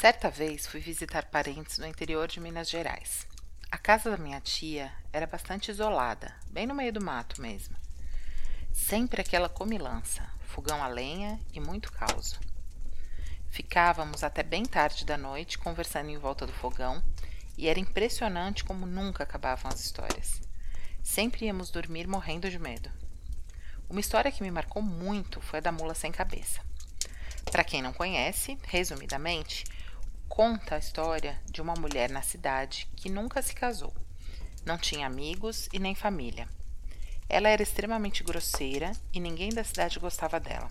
Certa vez fui visitar parentes no interior de Minas Gerais. A casa da minha tia era bastante isolada, bem no meio do mato mesmo. Sempre aquela comilança, fogão a lenha e muito caos. Ficávamos até bem tarde da noite conversando em volta do fogão e era impressionante como nunca acabavam as histórias. Sempre íamos dormir morrendo de medo. Uma história que me marcou muito foi a da mula sem cabeça. Para quem não conhece, resumidamente, conta a história de uma mulher na cidade que nunca se casou. Não tinha amigos e nem família. Ela era extremamente grosseira e ninguém da cidade gostava dela.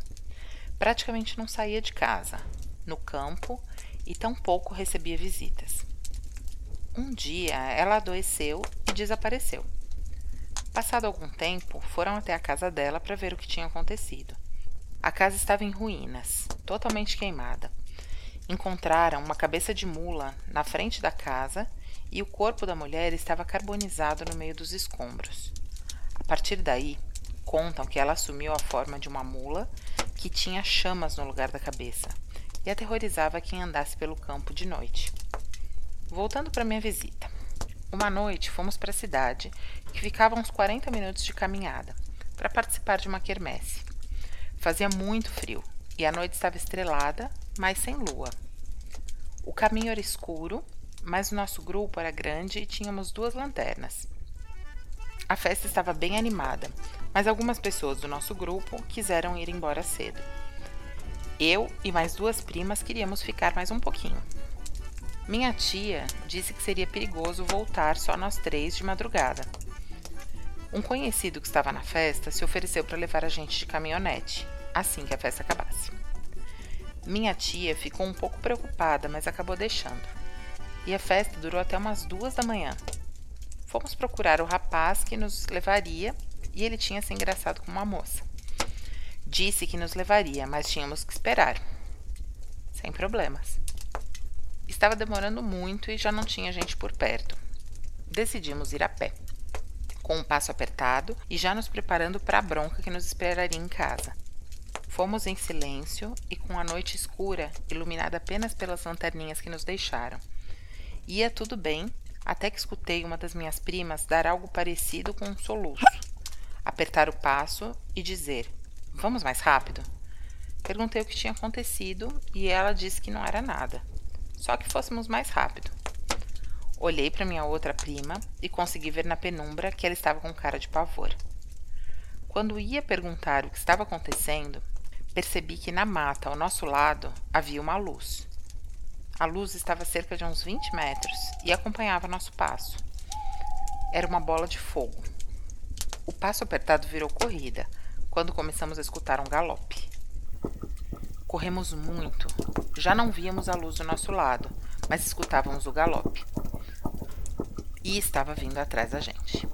Praticamente não saía de casa, no campo e tampouco recebia visitas. Um dia ela adoeceu e desapareceu. Passado algum tempo, foram até a casa dela para ver o que tinha acontecido. A casa estava em ruínas, totalmente queimada encontraram uma cabeça de mula na frente da casa e o corpo da mulher estava carbonizado no meio dos escombros. A partir daí, contam que ela assumiu a forma de uma mula que tinha chamas no lugar da cabeça e aterrorizava quem andasse pelo campo de noite. Voltando para minha visita. Uma noite fomos para a cidade, que ficava uns 40 minutos de caminhada, para participar de uma quermesse. Fazia muito frio e a noite estava estrelada, mas sem lua. O caminho era escuro, mas o nosso grupo era grande e tínhamos duas lanternas. A festa estava bem animada, mas algumas pessoas do nosso grupo quiseram ir embora cedo. Eu e mais duas primas queríamos ficar mais um pouquinho. Minha tia disse que seria perigoso voltar só nós três de madrugada. Um conhecido que estava na festa se ofereceu para levar a gente de caminhonete, assim que a festa acabasse. Minha tia ficou um pouco preocupada, mas acabou deixando. E a festa durou até umas duas da manhã. Fomos procurar o rapaz que nos levaria e ele tinha se engraçado com uma moça. Disse que nos levaria, mas tínhamos que esperar. Sem problemas. Estava demorando muito e já não tinha gente por perto. Decidimos ir a pé, com um passo apertado e já nos preparando para a bronca que nos esperaria em casa. Fomos em silêncio e com a noite escura, iluminada apenas pelas lanterninhas que nos deixaram. Ia tudo bem, até que escutei uma das minhas primas dar algo parecido com um soluço, apertar o passo e dizer: Vamos mais rápido? Perguntei o que tinha acontecido e ela disse que não era nada, só que fôssemos mais rápido. Olhei para minha outra prima e consegui ver na penumbra que ela estava com cara de pavor. Quando ia perguntar o que estava acontecendo, percebi que na mata ao nosso lado havia uma luz. A luz estava a cerca de uns 20 metros e acompanhava nosso passo. Era uma bola de fogo. O passo apertado virou corrida quando começamos a escutar um galope. Corremos muito. Já não víamos a luz do nosso lado, mas escutávamos o galope. E estava vindo atrás da gente.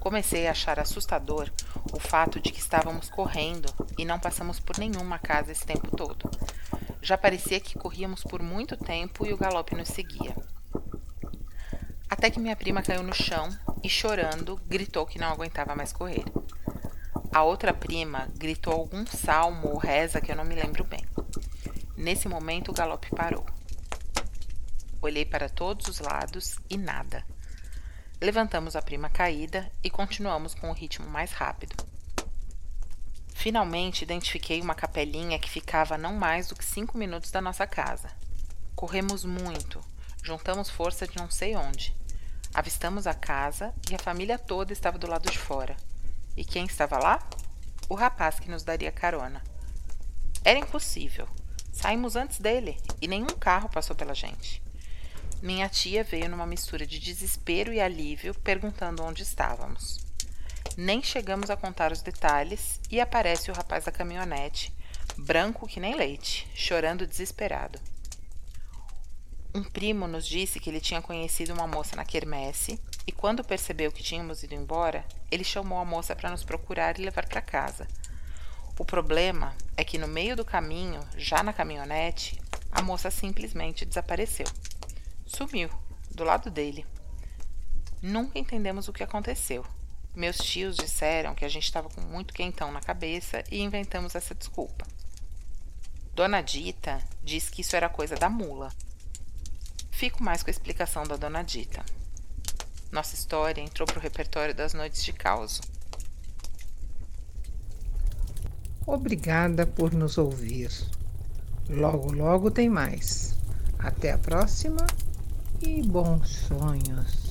Comecei a achar assustador o fato de que estávamos correndo e não passamos por nenhuma casa esse tempo todo. Já parecia que corríamos por muito tempo e o galope nos seguia. Até que minha prima caiu no chão e, chorando, gritou que não aguentava mais correr. A outra prima gritou algum salmo ou reza que eu não me lembro bem. Nesse momento, o galope parou. Olhei para todos os lados e nada. Levantamos a prima caída e continuamos com o ritmo mais rápido. Finalmente identifiquei uma capelinha que ficava não mais do que cinco minutos da nossa casa. Corremos muito, juntamos força de não sei onde. Avistamos a casa e a família toda estava do lado de fora. E quem estava lá? O rapaz que nos daria carona. Era impossível. Saímos antes dele e nenhum carro passou pela gente. Minha tia veio numa mistura de desespero e alívio, perguntando onde estávamos. Nem chegamos a contar os detalhes e aparece o rapaz da caminhonete, branco que nem leite, chorando desesperado. Um primo nos disse que ele tinha conhecido uma moça na quermesse e, quando percebeu que tínhamos ido embora, ele chamou a moça para nos procurar e levar para casa. O problema é que no meio do caminho, já na caminhonete, a moça simplesmente desapareceu. Sumiu, do lado dele. Nunca entendemos o que aconteceu. Meus tios disseram que a gente estava com muito quentão na cabeça e inventamos essa desculpa. Dona Dita diz que isso era coisa da mula. Fico mais com a explicação da Dona Dita. Nossa história entrou para o repertório das noites de caos. Obrigada por nos ouvir. Logo, logo tem mais. Até a próxima e bons sonhos.